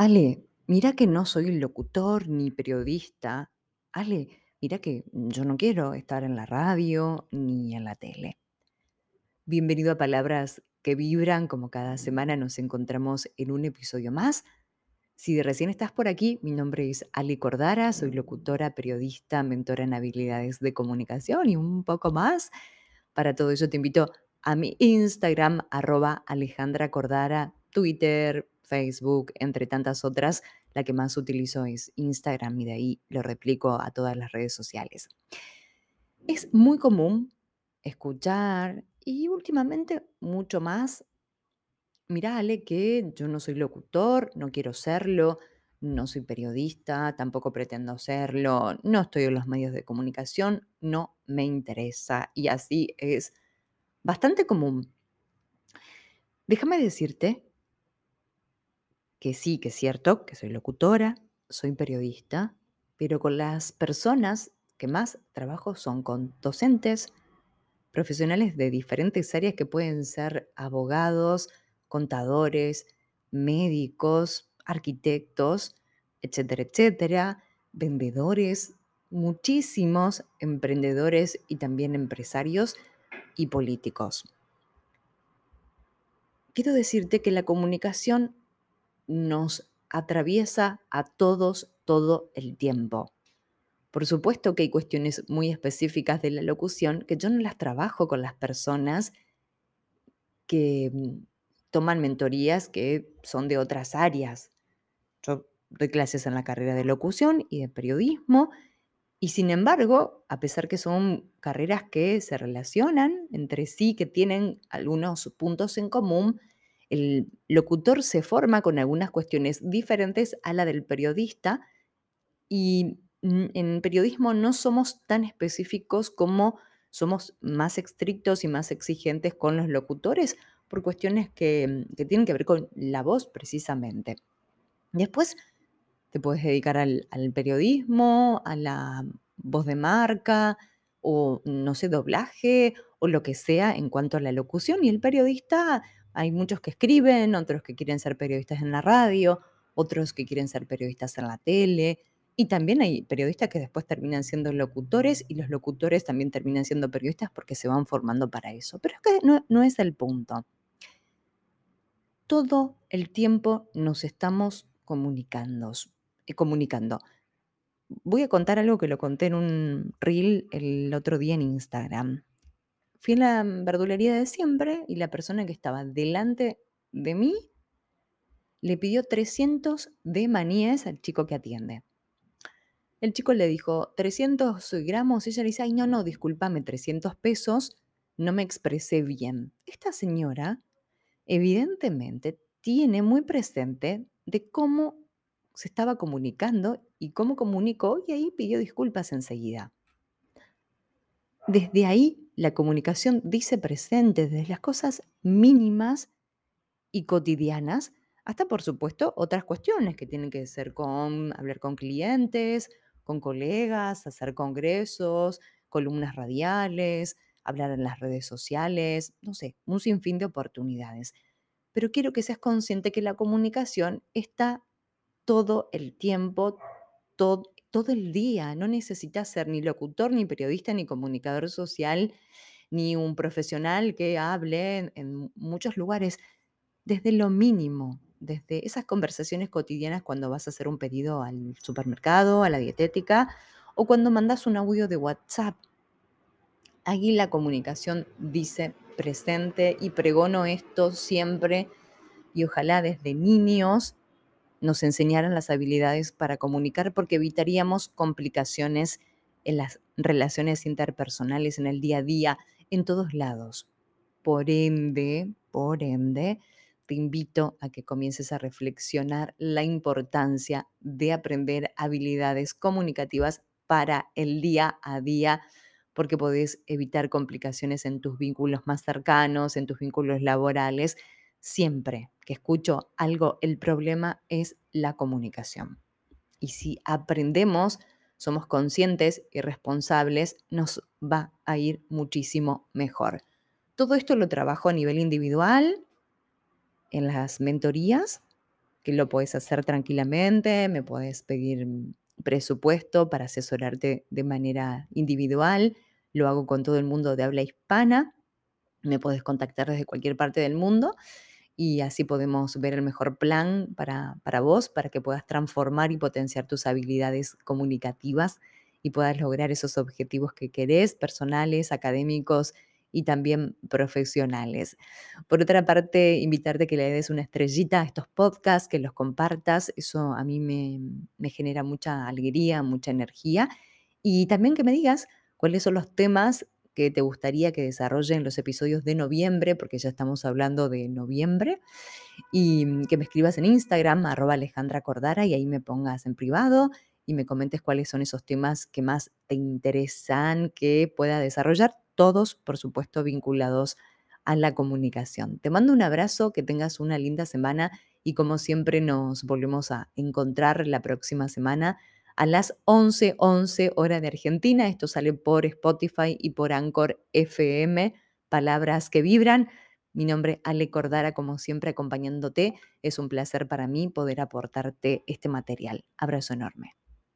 Ale, mira que no soy locutor ni periodista. Ale, mira que yo no quiero estar en la radio ni en la tele. Bienvenido a Palabras que Vibran, como cada semana nos encontramos en un episodio más. Si recién estás por aquí, mi nombre es Ali Cordara, soy locutora, periodista, mentora en habilidades de comunicación y un poco más. Para todo eso te invito a mi Instagram, arroba Alejandra Cordara, Twitter, Facebook, entre tantas otras. La que más utilizo es Instagram y de ahí lo replico a todas las redes sociales. Es muy común escuchar y últimamente mucho más, mira Ale, que yo no soy locutor, no quiero serlo, no soy periodista, tampoco pretendo serlo, no estoy en los medios de comunicación, no me interesa. Y así es bastante común. Déjame decirte que sí, que es cierto, que soy locutora, soy periodista, pero con las personas que más trabajo son con docentes, profesionales de diferentes áreas que pueden ser abogados, contadores, médicos, arquitectos, etcétera, etcétera, vendedores, muchísimos emprendedores y también empresarios y políticos. Quiero decirte que la comunicación nos atraviesa a todos todo el tiempo. Por supuesto que hay cuestiones muy específicas de la locución que yo no las trabajo con las personas que mm, toman mentorías que son de otras áreas. Yo doy clases en la carrera de locución y de periodismo y sin embargo, a pesar que son carreras que se relacionan entre sí, que tienen algunos puntos en común, el locutor se forma con algunas cuestiones diferentes a la del periodista y mm, en periodismo no somos tan específicos como somos más estrictos y más exigentes con los locutores por cuestiones que, que tienen que ver con la voz precisamente. Después te puedes dedicar al periodismo, a la voz de marca o, no sé, doblaje o lo que sea en cuanto a la locución. Y el periodista, hay muchos que escriben, otros que quieren ser periodistas en la radio, otros que quieren ser periodistas en la tele. Y también hay periodistas que después terminan siendo locutores y los locutores también terminan siendo periodistas porque se van formando para eso. Pero es que no, es el punto. Todo el tiempo nos estamos comunicando, eh, comunicando. Voy a contar algo que lo conté en un reel el otro día en Instagram. Fui a la verdulería de siempre y la persona que estaba delante de mí le pidió 300 de maníes al chico que atiende. El chico le dijo 300 gramos ella le dice, ay, no, no, discúlpame, 300 pesos, no me expresé bien. Esta señora evidentemente tiene muy presente de cómo se estaba comunicando y cómo comunicó y ahí pidió disculpas enseguida. Desde ahí la comunicación dice presente, desde las cosas mínimas y cotidianas hasta, por supuesto, otras cuestiones que tienen que ser con hablar con clientes, con colegas, hacer congresos, columnas radiales, hablar en las redes sociales, no sé, un sinfín de oportunidades. Pero quiero que seas consciente que la comunicación está todo el tiempo, todo, todo el día. No necesitas ser ni locutor, ni periodista, ni comunicador social, ni un profesional que hable en, en muchos lugares. Desde lo mínimo, desde esas conversaciones cotidianas cuando vas a hacer un pedido al supermercado, a la dietética, o cuando mandas un audio de WhatsApp. Aquí la comunicación dice presente y pregono esto siempre y ojalá desde niños nos enseñaran las habilidades para comunicar porque evitaríamos complicaciones en las relaciones interpersonales, en el día a día, en todos lados. Por ende, por ende, te invito a que comiences a reflexionar la importancia de aprender habilidades comunicativas para el día a día, porque podés evitar complicaciones en tus vínculos más cercanos, en tus vínculos laborales. Siempre que escucho algo, el problema es la comunicación. Y si aprendemos, somos conscientes y responsables, nos va a ir muchísimo mejor. Todo esto lo trabajo a nivel individual, en las mentorías que lo puedes hacer tranquilamente, me puedes pedir presupuesto para asesorarte de manera individual. Lo hago con todo el mundo de habla hispana. Me puedes contactar desde cualquier parte del mundo y así podemos ver el mejor plan para, para vos, para que puedas transformar y potenciar tus habilidades comunicativas y puedas lograr esos objetivos que querés, personales, académicos y también profesionales. Por otra parte, invitarte a que le des una estrellita a estos podcasts, que los compartas, eso a mí me, me genera mucha alegría, mucha energía. Y también que me digas cuáles son los temas que te gustaría que desarrolle en los episodios de noviembre, porque ya estamos hablando de noviembre, y mm, que me escribas en Instagram, arroba Alejandra Cordara, y ahí me pongas en privado y me comentes cuáles son esos temas que más te interesan que pueda desarrollar, todos, por supuesto, vinculados a la comunicación. Te mando un abrazo, que tengas una linda semana y como siempre nos volvemos a encontrar la próxima semana a las 11:11 11 hora de Argentina. Esto sale por Spotify y por Anchor FM, Palabras que Vibran. Mi nombre es Ale Cordara, como siempre, acompañándote. Es un placer para mí poder aportarte este material. Abrazo enorme.